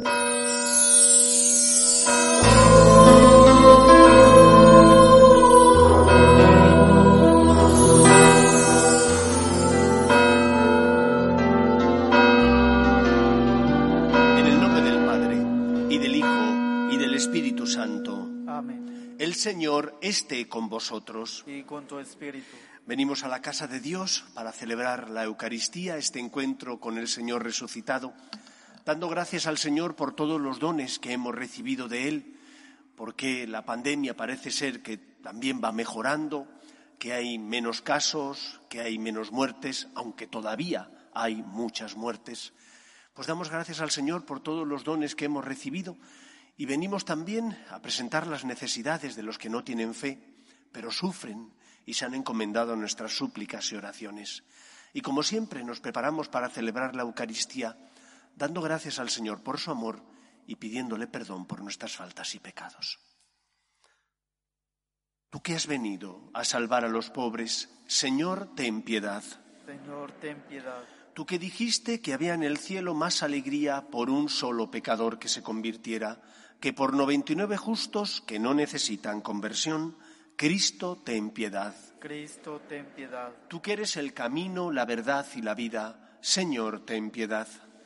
En el nombre del Padre, y del Hijo, y del Espíritu Santo, Amén. el Señor esté con vosotros. Y con tu espíritu. Venimos a la casa de Dios para celebrar la Eucaristía, este encuentro con el Señor resucitado, dando gracias al Señor por todos los dones que hemos recibido de Él, porque la pandemia parece ser que también va mejorando, que hay menos casos, que hay menos muertes, aunque todavía hay muchas muertes. Pues damos gracias al Señor por todos los dones que hemos recibido y venimos también a presentar las necesidades de los que no tienen fe, pero sufren y se han encomendado nuestras súplicas y oraciones. Y como siempre nos preparamos para celebrar la Eucaristía, dando gracias al Señor por su amor y pidiéndole perdón por nuestras faltas y pecados. Tú que has venido a salvar a los pobres, Señor, ten piedad. Señor, ten piedad. Tú que dijiste que había en el cielo más alegría por un solo pecador que se convirtiera, que por noventa y nueve justos que no necesitan conversión, Cristo ten piedad. Cristo, ten piedad. Tú que eres el camino, la verdad y la vida, Señor, ten piedad.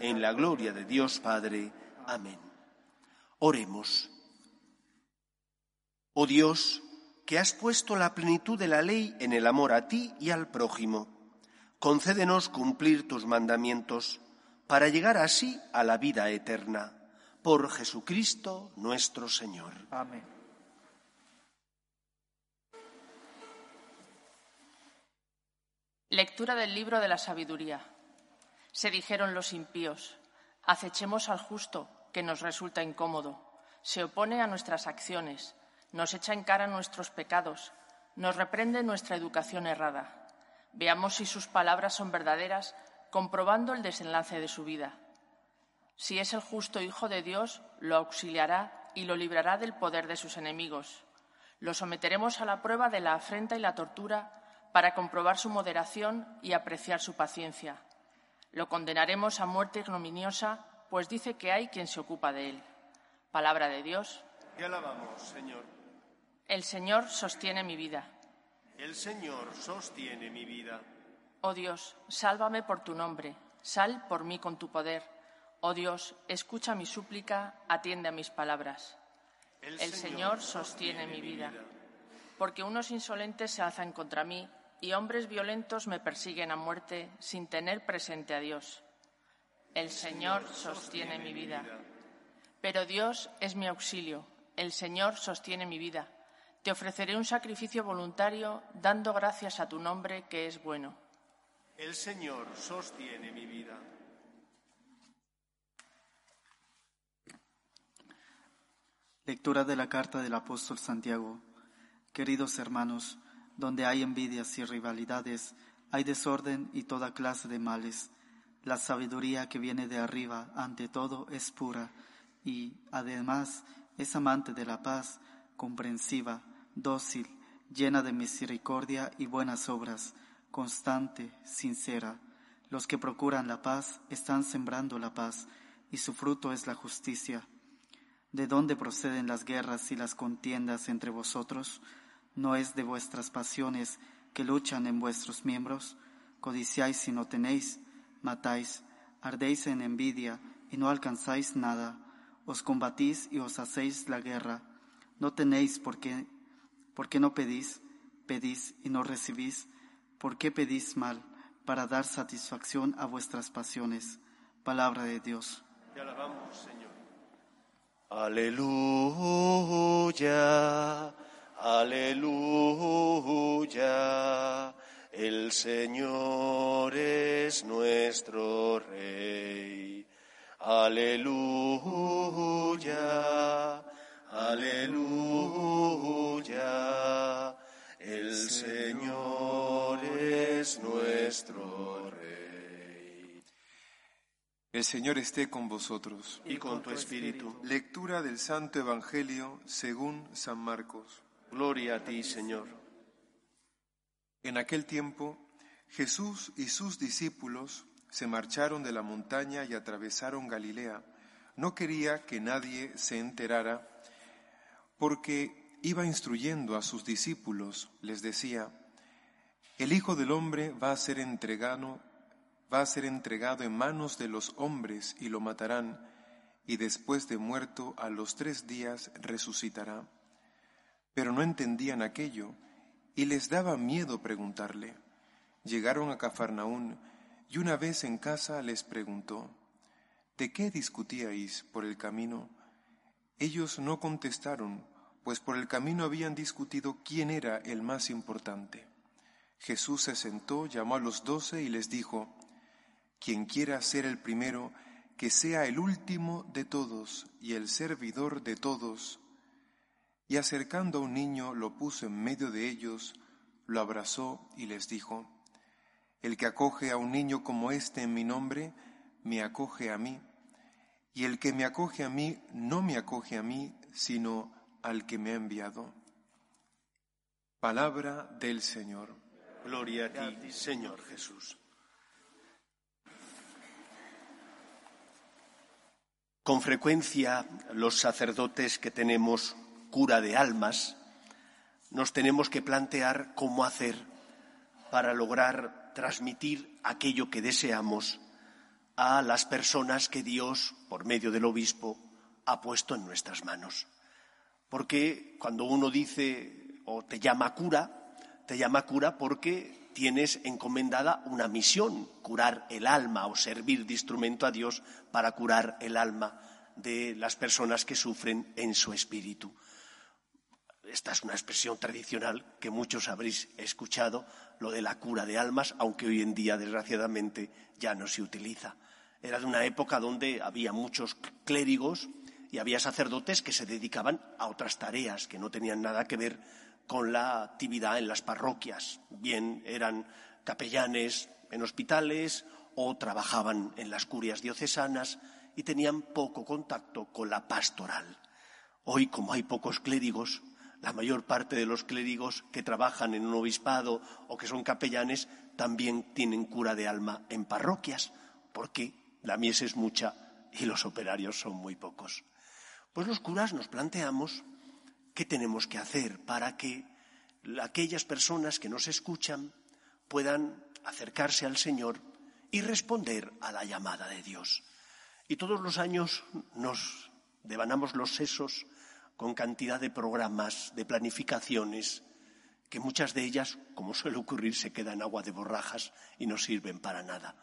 en la gloria de Dios Padre. Amén. Oremos. Oh Dios, que has puesto la plenitud de la ley en el amor a ti y al prójimo, concédenos cumplir tus mandamientos para llegar así a la vida eterna. Por Jesucristo nuestro Señor. Amén. Lectura del libro de la sabiduría. Se dijeron los impíos, acechemos al justo, que nos resulta incómodo, se opone a nuestras acciones, nos echa en cara nuestros pecados, nos reprende nuestra educación errada. Veamos si sus palabras son verdaderas, comprobando el desenlace de su vida. Si es el justo Hijo de Dios, lo auxiliará y lo librará del poder de sus enemigos. Lo someteremos a la prueba de la afrenta y la tortura para comprobar su moderación y apreciar su paciencia. Lo condenaremos a muerte ignominiosa, pues dice que hay quien se ocupa de él. Palabra de Dios. Te alabamos, Señor. El Señor sostiene mi vida. El Señor sostiene mi vida. Oh Dios, sálvame por tu nombre, sal por mí con tu poder. Oh Dios, escucha mi súplica, atiende a mis palabras. El Señor sostiene mi vida. Porque unos insolentes se alzan contra mí y hombres violentos me persiguen a muerte sin tener presente a Dios. El Señor sostiene mi vida. Pero Dios es mi auxilio. El Señor sostiene mi vida. Te ofreceré un sacrificio voluntario dando gracias a tu nombre que es bueno. El Señor sostiene mi vida. Lectura de la carta del apóstol Santiago. Queridos hermanos, donde hay envidias y rivalidades, hay desorden y toda clase de males. La sabiduría que viene de arriba, ante todo, es pura, y, además, es amante de la paz, comprensiva, dócil, llena de misericordia y buenas obras, constante, sincera. Los que procuran la paz están sembrando la paz, y su fruto es la justicia. ¿De dónde proceden las guerras y las contiendas entre vosotros? ¿No es de vuestras pasiones que luchan en vuestros miembros? Codiciáis y no tenéis, matáis, ardéis en envidia y no alcanzáis nada, os combatís y os hacéis la guerra. No tenéis por qué, porque no pedís, pedís y no recibís, ¿por qué pedís mal? Para dar satisfacción a vuestras pasiones. Palabra de Dios. Alabamos, Señor. Aleluya, aleluya. El Señor es nuestro Rey. Aleluya, aleluya. El Señor es nuestro Rey. El Señor esté con vosotros. Y con tu espíritu. Lectura del Santo Evangelio según San Marcos. Gloria a ti, Señor. En aquel tiempo, Jesús y sus discípulos se marcharon de la montaña y atravesaron Galilea. No quería que nadie se enterara porque iba instruyendo a sus discípulos. Les decía, el Hijo del Hombre va a ser entregado, va a ser entregado en manos de los hombres y lo matarán, y después de muerto a los tres días resucitará. Pero no entendían aquello y les daba miedo preguntarle. Llegaron a Cafarnaún y una vez en casa les preguntó, ¿de qué discutíais por el camino? Ellos no contestaron, pues por el camino habían discutido quién era el más importante. Jesús se sentó, llamó a los doce y les dijo, Quien quiera ser el primero, que sea el último de todos y el servidor de todos. Y acercando a un niño lo puso en medio de ellos, lo abrazó y les dijo, el que acoge a un niño como este en mi nombre, me acoge a mí. Y el que me acoge a mí, no me acoge a mí, sino al que me ha enviado. Palabra del Señor. Gloria a ti, Señor Jesús. Con frecuencia los sacerdotes que tenemos cura de almas nos tenemos que plantear cómo hacer para lograr transmitir aquello que deseamos a las personas que Dios, por medio del obispo, ha puesto en nuestras manos. Porque cuando uno dice o te llama cura, te llama cura porque tienes encomendada una misión, curar el alma o servir de instrumento a Dios para curar el alma de las personas que sufren en su espíritu. Esta es una expresión tradicional que muchos habréis escuchado, lo de la cura de almas, aunque hoy en día, desgraciadamente, ya no se utiliza. Era de una época donde había muchos clérigos y había sacerdotes que se dedicaban a otras tareas que no tenían nada que ver con la actividad en las parroquias. Bien eran capellanes en hospitales o trabajaban en las curias diocesanas y tenían poco contacto con la pastoral. Hoy, como hay pocos clérigos, la mayor parte de los clérigos que trabajan en un obispado o que son capellanes también tienen cura de alma en parroquias, porque la mies es mucha y los operarios son muy pocos. Pues los curas nos planteamos qué tenemos que hacer para que aquellas personas que nos escuchan puedan acercarse al Señor y responder a la llamada de Dios. Y todos los años nos devanamos los sesos con cantidad de programas, de planificaciones, que muchas de ellas, como suele ocurrir, se quedan agua de borrajas y no sirven para nada.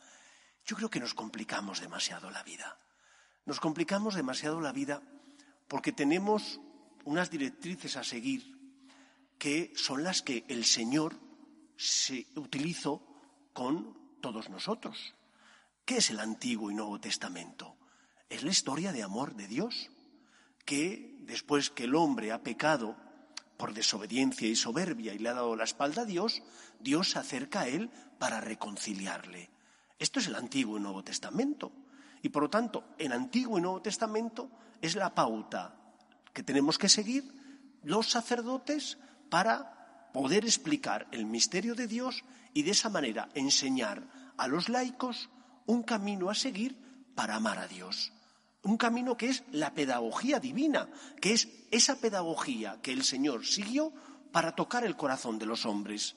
Yo creo que nos complicamos demasiado la vida. Nos complicamos demasiado la vida porque tenemos unas directrices a seguir que son las que el Señor se utilizó con todos nosotros. ¿Qué es el Antiguo y Nuevo Testamento? Es la historia de amor de Dios que después que el hombre ha pecado por desobediencia y soberbia y le ha dado la espalda a Dios, Dios se acerca a él para reconciliarle. Esto es el Antiguo y Nuevo Testamento. Y por lo tanto, en Antiguo y Nuevo Testamento es la pauta que tenemos que seguir los sacerdotes para poder explicar el misterio de Dios y de esa manera enseñar a los laicos un camino a seguir para amar a Dios. Un camino que es la pedagogía divina, que es esa pedagogía que el Señor siguió para tocar el corazón de los hombres.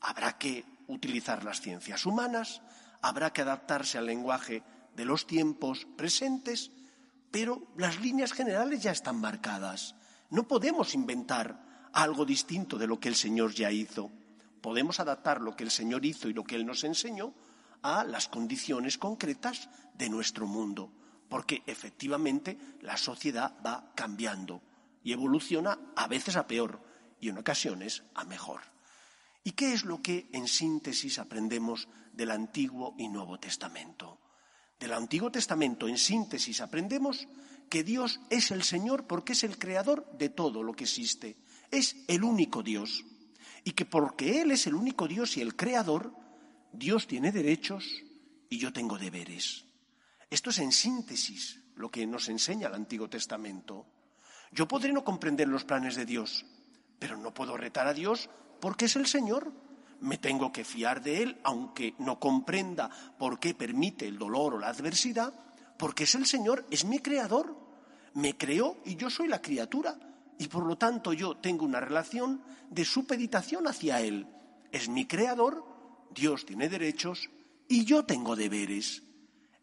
Habrá que utilizar las ciencias humanas, habrá que adaptarse al lenguaje de los tiempos presentes, pero las líneas generales ya están marcadas. No podemos inventar algo distinto de lo que el Señor ya hizo. Podemos adaptar lo que el Señor hizo y lo que Él nos enseñó a las condiciones concretas de nuestro mundo, porque efectivamente la sociedad va cambiando y evoluciona a veces a peor y en ocasiones a mejor. ¿Y qué es lo que en síntesis aprendemos del Antiguo y Nuevo Testamento? Del Antiguo Testamento en síntesis aprendemos que Dios es el Señor porque es el creador de todo lo que existe, es el único Dios, y que porque Él es el único Dios y el creador, Dios tiene derechos y yo tengo deberes. Esto es en síntesis lo que nos enseña el Antiguo Testamento. Yo podré no comprender los planes de Dios, pero no puedo retar a Dios porque es el Señor. Me tengo que fiar de Él, aunque no comprenda por qué permite el dolor o la adversidad, porque es el Señor, es mi creador. Me creó y yo soy la criatura. Y por lo tanto yo tengo una relación de supeditación hacia Él. Es mi creador, Dios tiene derechos y yo tengo deberes.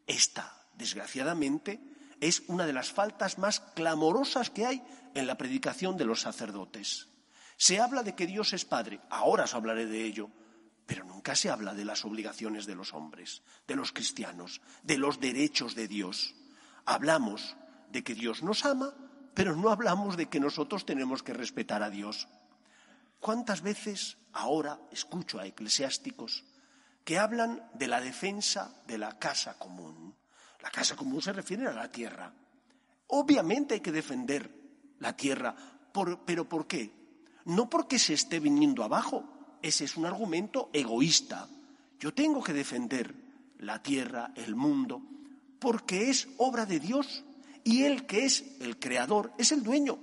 Esta, desgraciadamente, es una de las faltas más clamorosas que hay en la predicación de los sacerdotes. Se habla de que Dios es Padre, ahora os hablaré de ello, pero nunca se habla de las obligaciones de los hombres, de los cristianos, de los derechos de Dios. Hablamos de que Dios nos ama, pero no hablamos de que nosotros tenemos que respetar a Dios. ¿Cuántas veces ahora escucho a eclesiásticos que hablan de la defensa de la casa común? La casa común se refiere a la tierra. Obviamente hay que defender la tierra, pero ¿por qué? no porque se esté viniendo abajo, ese es un argumento egoísta. Yo tengo que defender la tierra, el mundo, porque es obra de Dios y Él que es el creador es el dueño.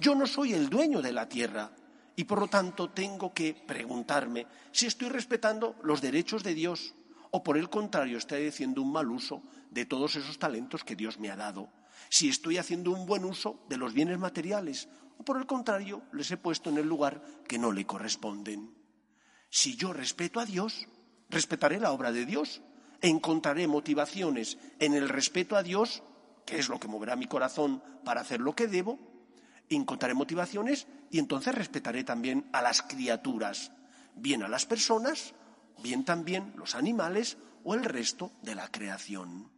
Yo no soy el dueño de la tierra y por lo tanto tengo que preguntarme si estoy respetando los derechos de Dios o por el contrario estoy haciendo un mal uso de todos esos talentos que Dios me ha dado. Si estoy haciendo un buen uso de los bienes materiales o por el contrario, les he puesto en el lugar que no le corresponden. Si yo respeto a Dios, respetaré la obra de Dios, encontraré motivaciones en el respeto a Dios, que es lo que moverá mi corazón para hacer lo que debo, encontraré motivaciones y entonces respetaré también a las criaturas, bien a las personas, bien también los animales o el resto de la creación.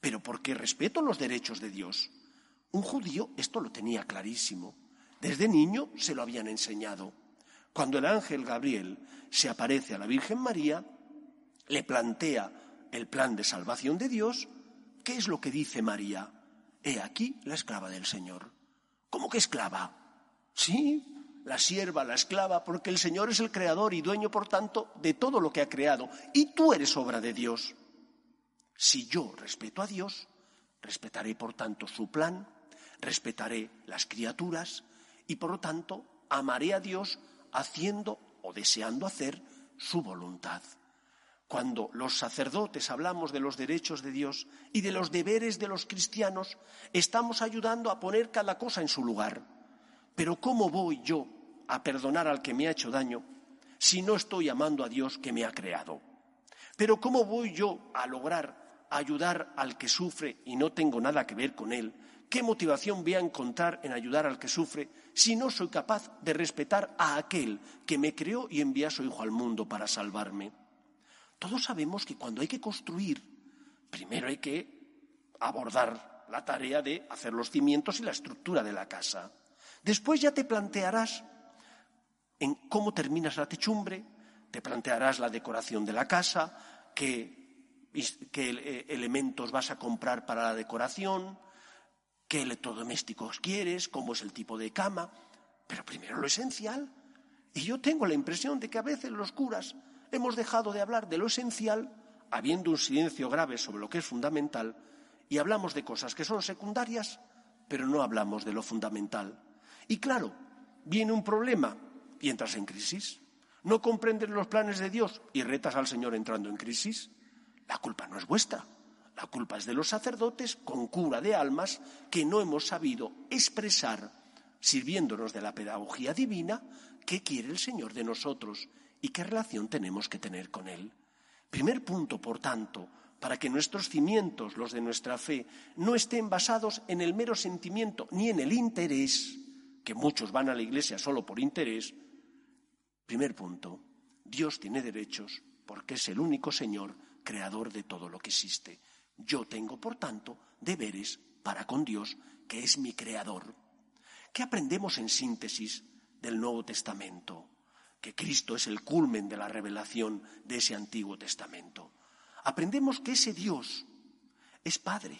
Pero porque respeto los derechos de Dios. Un judío esto lo tenía clarísimo. Desde niño se lo habían enseñado. Cuando el ángel Gabriel se aparece a la Virgen María, le plantea el plan de salvación de Dios, ¿qué es lo que dice María? He aquí la esclava del Señor. ¿Cómo que esclava? Sí, la sierva, la esclava, porque el Señor es el creador y dueño, por tanto, de todo lo que ha creado. Y tú eres obra de Dios. Si yo respeto a Dios, respetaré, por tanto, su plan, respetaré las criaturas, y por lo tanto amaré a Dios haciendo o deseando hacer su voluntad. Cuando los sacerdotes hablamos de los derechos de Dios y de los deberes de los cristianos, estamos ayudando a poner cada cosa en su lugar. Pero ¿cómo voy yo a perdonar al que me ha hecho daño si no estoy amando a Dios que me ha creado? Pero ¿cómo voy yo a lograr ayudar al que sufre y no tengo nada que ver con él ¿Qué motivación voy a encontrar en ayudar al que sufre si no soy capaz de respetar a aquel que me creó y envía a su Hijo al mundo para salvarme? Todos sabemos que cuando hay que construir, primero hay que abordar la tarea de hacer los cimientos y la estructura de la casa. Después ya te plantearás en cómo terminas la techumbre, te plantearás la decoración de la casa, qué, qué eh, elementos vas a comprar para la decoración, qué electrodomésticos quieres, cómo es el tipo de cama, pero primero lo esencial. Y yo tengo la impresión de que a veces los curas hemos dejado de hablar de lo esencial, habiendo un silencio grave sobre lo que es fundamental, y hablamos de cosas que son secundarias, pero no hablamos de lo fundamental. Y claro, viene un problema y entras en crisis. No comprendes los planes de Dios y retas al Señor entrando en crisis. La culpa no es vuestra. La culpa es de los sacerdotes con cura de almas que no hemos sabido expresar, sirviéndonos de la pedagogía divina, qué quiere el Señor de nosotros y qué relación tenemos que tener con Él. Primer punto, por tanto, para que nuestros cimientos, los de nuestra fe, no estén basados en el mero sentimiento ni en el interés, que muchos van a la iglesia solo por interés. Primer punto, Dios tiene derechos porque es el único Señor creador de todo lo que existe. Yo tengo, por tanto, deberes para con Dios, que es mi creador. ¿Qué aprendemos en síntesis del Nuevo Testamento? Que Cristo es el culmen de la revelación de ese Antiguo Testamento. Aprendemos que ese Dios es Padre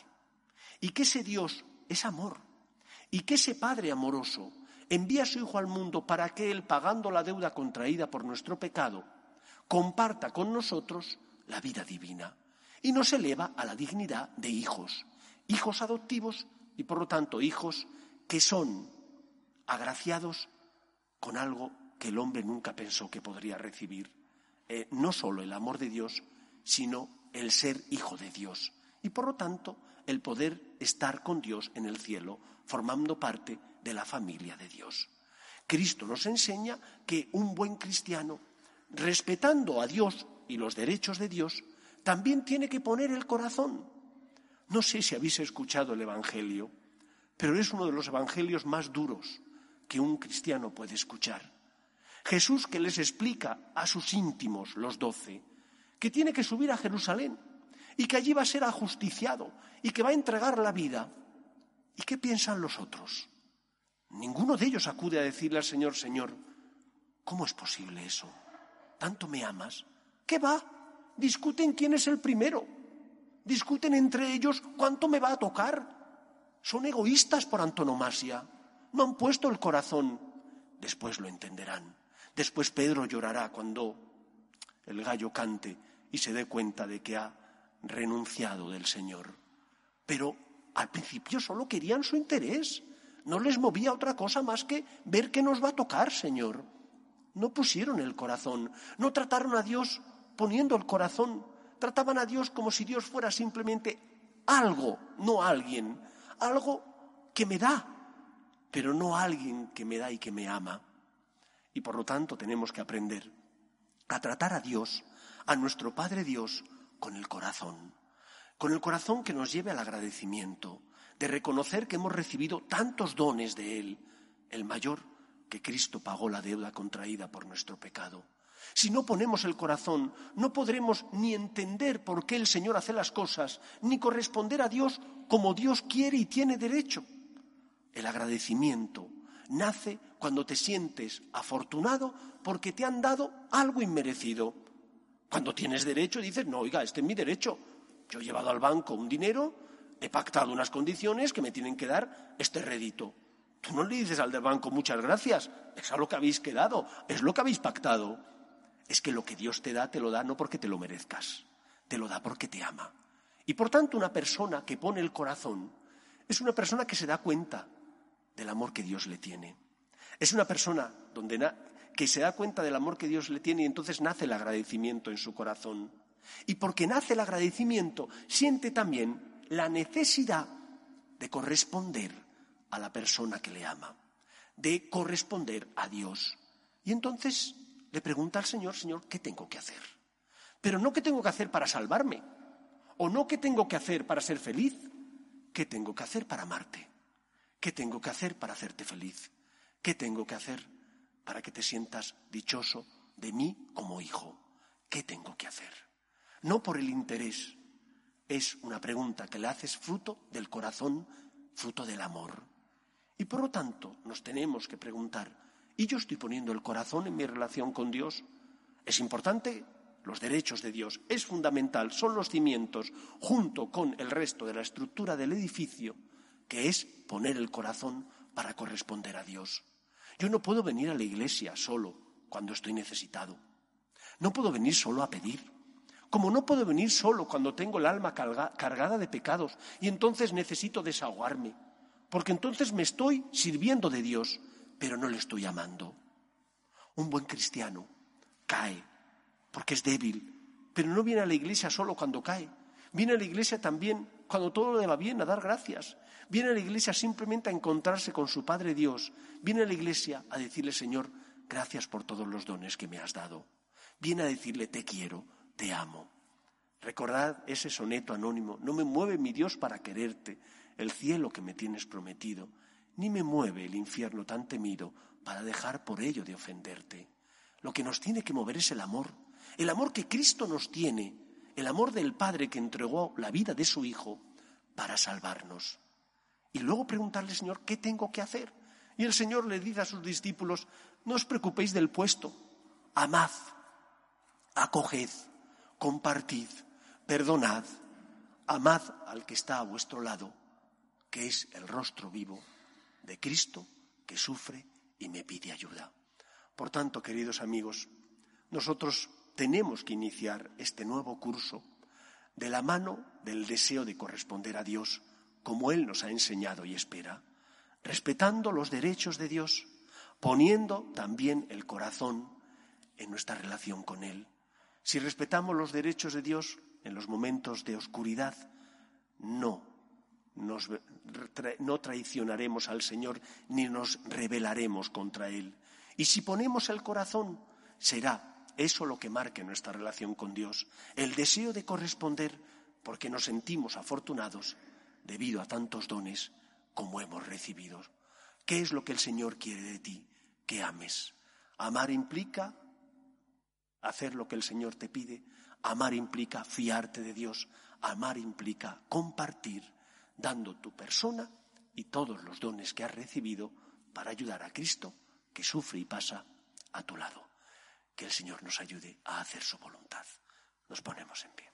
y que ese Dios es amor y que ese Padre amoroso envía a su Hijo al mundo para que Él, pagando la deuda contraída por nuestro pecado, comparta con nosotros la vida divina y nos eleva a la dignidad de hijos, hijos adoptivos y por lo tanto hijos que son agraciados con algo que el hombre nunca pensó que podría recibir. Eh, no solo el amor de Dios, sino el ser hijo de Dios y por lo tanto el poder estar con Dios en el cielo, formando parte de la familia de Dios. Cristo nos enseña que un buen cristiano, respetando a Dios y los derechos de Dios, también tiene que poner el corazón. No sé si habéis escuchado el Evangelio, pero es uno de los Evangelios más duros que un cristiano puede escuchar. Jesús que les explica a sus íntimos, los doce, que tiene que subir a Jerusalén y que allí va a ser ajusticiado y que va a entregar la vida. ¿Y qué piensan los otros? Ninguno de ellos acude a decirle al Señor, Señor, ¿cómo es posible eso? ¿Tanto me amas? ¿Qué va? Discuten quién es el primero. Discuten entre ellos cuánto me va a tocar. Son egoístas por antonomasia. No han puesto el corazón. Después lo entenderán. Después Pedro llorará cuando el gallo cante y se dé cuenta de que ha renunciado del Señor. Pero al principio solo querían su interés. No les movía otra cosa más que ver qué nos va a tocar, Señor. No pusieron el corazón, no trataron a Dios poniendo el corazón, trataban a Dios como si Dios fuera simplemente algo, no alguien, algo que me da, pero no alguien que me da y que me ama. Y por lo tanto tenemos que aprender a tratar a Dios, a nuestro Padre Dios, con el corazón, con el corazón que nos lleve al agradecimiento, de reconocer que hemos recibido tantos dones de Él, el mayor, que Cristo pagó la deuda contraída por nuestro pecado. Si no ponemos el corazón, no podremos ni entender por qué el Señor hace las cosas, ni corresponder a Dios como Dios quiere y tiene derecho. El agradecimiento nace cuando te sientes afortunado porque te han dado algo inmerecido. Cuando tienes derecho dices, no, oiga, este es mi derecho. Yo he llevado al banco un dinero, he pactado unas condiciones que me tienen que dar este rédito. Tú no le dices al del banco muchas gracias, es a lo que habéis quedado, es lo que habéis pactado. Es que lo que Dios te da, te lo da no porque te lo merezcas, te lo da porque te ama. Y por tanto, una persona que pone el corazón es una persona que se da cuenta del amor que Dios le tiene. Es una persona donde que se da cuenta del amor que Dios le tiene y entonces nace el agradecimiento en su corazón. Y porque nace el agradecimiento, siente también la necesidad de corresponder a la persona que le ama, de corresponder a Dios. Y entonces le pregunta al Señor, Señor, ¿qué tengo que hacer? Pero no qué tengo que hacer para salvarme, o no qué tengo que hacer para ser feliz, qué tengo que hacer para amarte, qué tengo que hacer para hacerte feliz, qué tengo que hacer para que te sientas dichoso de mí como hijo, qué tengo que hacer. No por el interés, es una pregunta que le haces fruto del corazón, fruto del amor. Y por lo tanto nos tenemos que preguntar, y yo estoy poniendo el corazón en mi relación con Dios. Es importante los derechos de Dios, es fundamental, son los cimientos, junto con el resto de la estructura del edificio, que es poner el corazón para corresponder a Dios. Yo no puedo venir a la iglesia solo cuando estoy necesitado. No puedo venir solo a pedir. como no puedo venir solo cuando tengo el alma cargada de pecados y entonces necesito desahogarme, porque entonces me estoy sirviendo de Dios, pero no le estoy amando. Un buen cristiano cae porque es débil, pero no viene a la iglesia solo cuando cae, viene a la iglesia también cuando todo le va bien a dar gracias, viene a la iglesia simplemente a encontrarse con su Padre Dios, viene a la iglesia a decirle, Señor, gracias por todos los dones que me has dado, viene a decirle, te quiero, te amo. Recordad ese soneto anónimo, no me mueve mi Dios para quererte, el cielo que me tienes prometido, ni me mueve el infierno tan temido para dejar por ello de ofenderte. Lo que nos tiene que mover es el amor, el amor que Cristo nos tiene, el amor del Padre que entregó la vida de su Hijo para salvarnos. Y luego preguntarle, Señor, ¿qué tengo que hacer? Y el Señor le dice a sus discípulos, no os preocupéis del puesto, amad, acoged, compartid, perdonad, amad al que está a vuestro lado, que es el rostro vivo de Cristo que sufre y me pide ayuda. Por tanto, queridos amigos, nosotros tenemos que iniciar este nuevo curso de la mano del deseo de corresponder a Dios como Él nos ha enseñado y espera, respetando los derechos de Dios, poniendo también el corazón en nuestra relación con Él. Si respetamos los derechos de Dios en los momentos de oscuridad, no, no traicionaremos al Señor ni nos rebelaremos contra Él. Y si ponemos el corazón, será eso lo que marque nuestra relación con Dios, el deseo de corresponder porque nos sentimos afortunados debido a tantos dones como hemos recibido. ¿Qué es lo que el Señor quiere de ti? Que ames. Amar implica hacer lo que el Señor te pide. Amar implica fiarte de Dios. Amar implica compartir, dando tu persona y todos los dones que has recibido para ayudar a Cristo, que sufre y pasa a tu lado. Que el Señor nos ayude a hacer su voluntad. Nos ponemos en pie.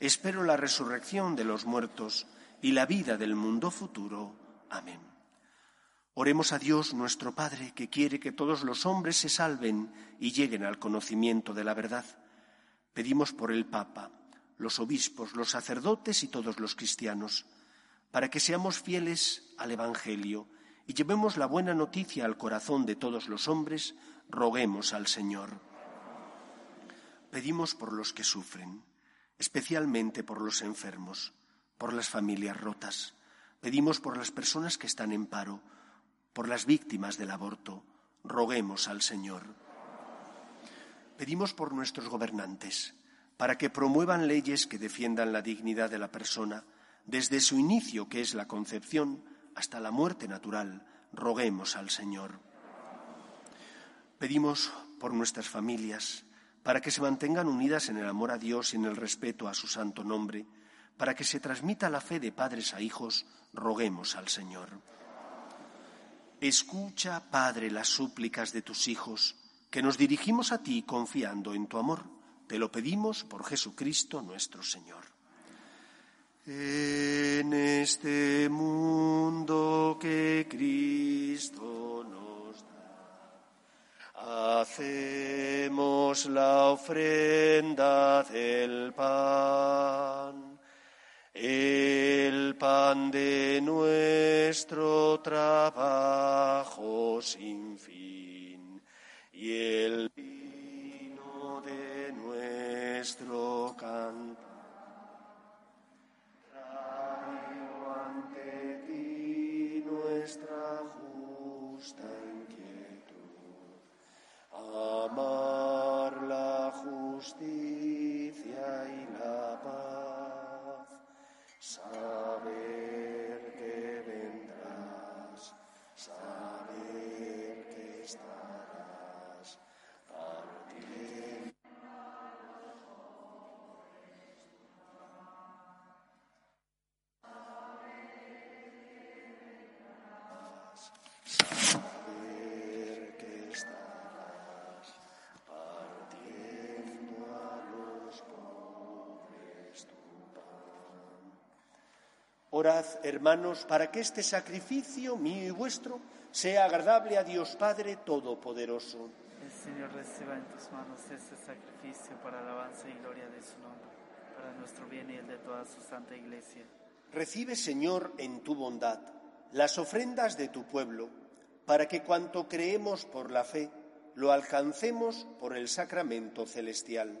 Espero la resurrección de los muertos y la vida del mundo futuro. Amén. Oremos a Dios nuestro Padre, que quiere que todos los hombres se salven y lleguen al conocimiento de la verdad. Pedimos por el Papa, los obispos, los sacerdotes y todos los cristianos, para que seamos fieles al Evangelio y llevemos la buena noticia al corazón de todos los hombres, roguemos al Señor. Pedimos por los que sufren, especialmente por los enfermos, por las familias rotas. Pedimos por las personas que están en paro, por las víctimas del aborto, roguemos al Señor. Pedimos por nuestros gobernantes, para que promuevan leyes que defiendan la dignidad de la persona, desde su inicio, que es la concepción, hasta la muerte natural, roguemos al Señor. Pedimos por nuestras familias, para que se mantengan unidas en el amor a Dios y en el respeto a su santo nombre, para que se transmita la fe de padres a hijos, roguemos al Señor. Escucha, Padre, las súplicas de tus hijos, que nos dirigimos a ti confiando en tu amor. Te lo pedimos por Jesucristo nuestro Señor. En este mundo que Cristo hacemos la ofrenda del pan, el pan de nuestro trabajo sin fin y el vino de nuestro canto. Traigo ante ti nuestra justa amar la justicia Orad, hermanos, para que este sacrificio mío y vuestro sea agradable a Dios Padre Todopoderoso. El Señor reciba en tus manos este sacrificio para alabanza y gloria de su nombre, para nuestro bien y el de toda su santa iglesia. Recibe, Señor, en tu bondad las ofrendas de tu pueblo, para que cuanto creemos por la fe, lo alcancemos por el sacramento celestial.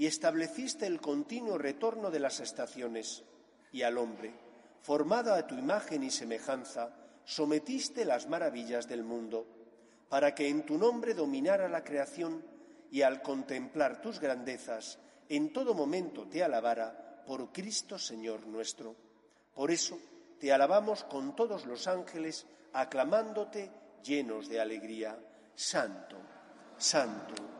y estableciste el continuo retorno de las estaciones, y al hombre, formado a tu imagen y semejanza, sometiste las maravillas del mundo, para que en tu nombre dominara la creación y al contemplar tus grandezas, en todo momento te alabara por Cristo Señor nuestro. Por eso te alabamos con todos los ángeles, aclamándote llenos de alegría. Santo, santo,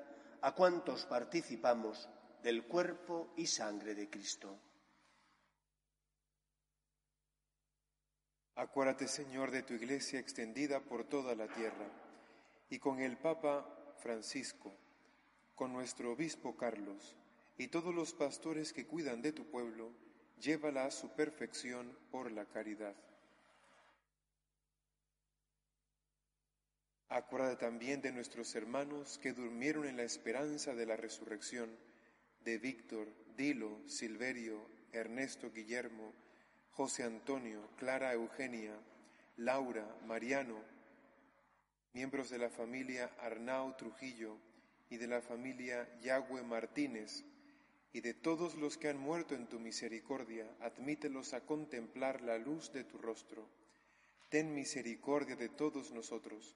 a cuantos participamos del cuerpo y sangre de Cristo. Acuérdate, Señor, de tu iglesia extendida por toda la tierra, y con el Papa Francisco, con nuestro obispo Carlos, y todos los pastores que cuidan de tu pueblo, llévala a su perfección por la caridad. Acuérdate también de nuestros hermanos que durmieron en la esperanza de la resurrección, de Víctor, Dilo, Silverio, Ernesto Guillermo, José Antonio, Clara Eugenia, Laura, Mariano, miembros de la familia Arnau Trujillo y de la familia Yagüe Martínez, y de todos los que han muerto en tu misericordia, admítelos a contemplar la luz de tu rostro. Ten misericordia de todos nosotros,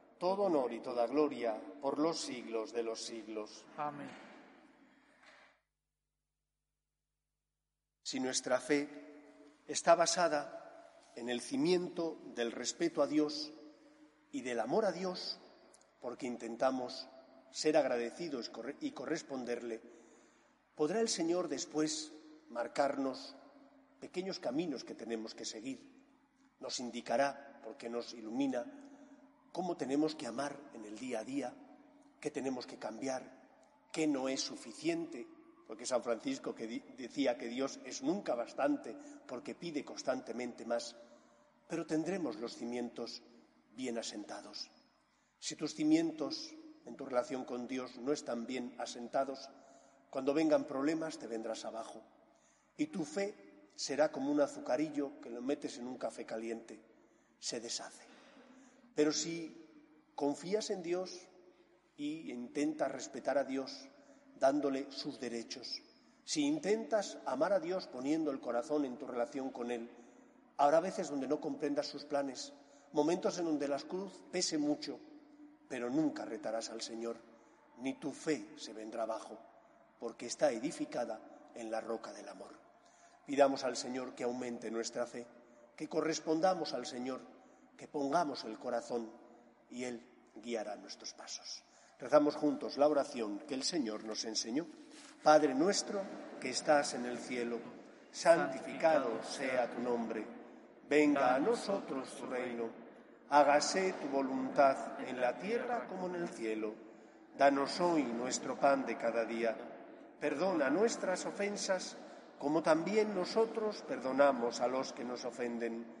todo honor y toda gloria por los siglos de los siglos. Amén. Si nuestra fe está basada en el cimiento del respeto a Dios y del amor a Dios, porque intentamos ser agradecidos y corresponderle, podrá el Señor después marcarnos pequeños caminos que tenemos que seguir. Nos indicará, porque nos ilumina, cómo tenemos que amar en el día a día, qué tenemos que cambiar, qué no es suficiente, porque San Francisco que decía que Dios es nunca bastante porque pide constantemente más, pero tendremos los cimientos bien asentados. Si tus cimientos en tu relación con Dios no están bien asentados, cuando vengan problemas te vendrás abajo y tu fe será como un azucarillo que lo metes en un café caliente, se deshace. Pero si confías en Dios y intentas respetar a Dios, dándole sus derechos. Si intentas amar a Dios poniendo el corazón en tu relación con Él, habrá veces donde no comprendas sus planes, momentos en donde la cruz pese mucho, pero nunca retarás al Señor, ni tu fe se vendrá abajo, porque está edificada en la roca del amor. Pidamos al Señor que aumente nuestra fe, que correspondamos al Señor, que pongamos el corazón y Él guiará nuestros pasos. Rezamos juntos la oración que el Señor nos enseñó. Padre nuestro que estás en el cielo, santificado sea tu nombre. Venga a nosotros tu reino. Hágase tu voluntad en la tierra como en el cielo. Danos hoy nuestro pan de cada día. Perdona nuestras ofensas como también nosotros perdonamos a los que nos ofenden.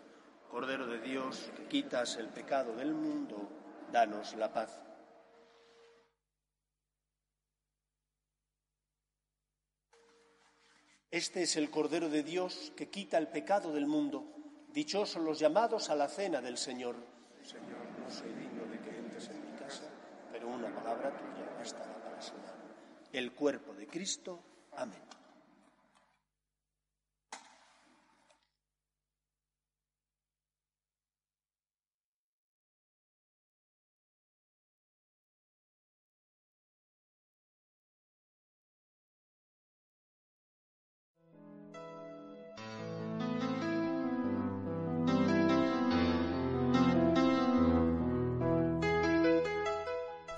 Cordero de Dios, que quitas el pecado del mundo, danos la paz. Este es el Cordero de Dios que quita el pecado del mundo. Dichosos los llamados a la cena del Señor. Señor, no soy digno de que entres en mi casa, pero una palabra tuya bastará para sanar. El cuerpo de Cristo. Amén.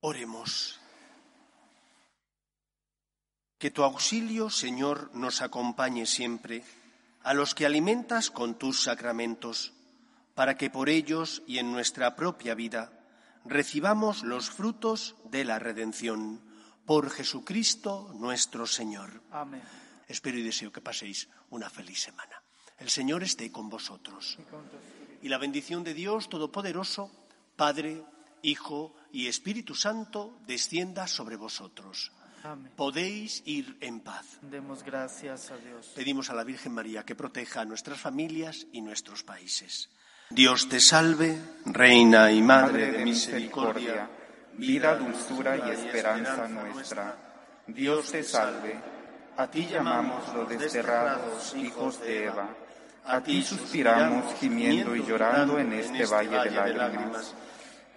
Oremos. Que tu auxilio, Señor, nos acompañe siempre a los que alimentas con tus sacramentos, para que por ellos y en nuestra propia vida recibamos los frutos de la redención. Por Jesucristo nuestro Señor. Amén. Espero y deseo que paséis una feliz semana. El Señor esté con vosotros. Y la bendición de Dios Todopoderoso, Padre, Hijo y Espíritu Santo descienda sobre vosotros. Amén. Podéis ir en paz. Demos gracias a Dios. Pedimos a la Virgen María que proteja a nuestras familias y nuestros países. Dios te salve, Reina y Madre de misericordia, vida, dulzura y esperanza nuestra. Dios te salve. A ti llamamos los desterrados hijos de Eva. A ti suspiramos gimiendo y llorando en este valle de lágrimas.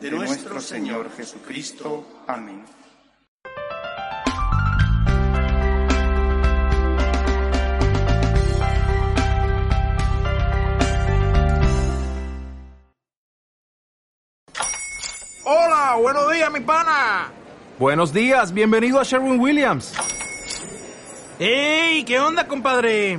de nuestro Señor Jesucristo. Amén. Hola, buenos días, mi pana. Buenos días, bienvenido a Sherwin Williams. ¡Ey! ¿Qué onda, compadre?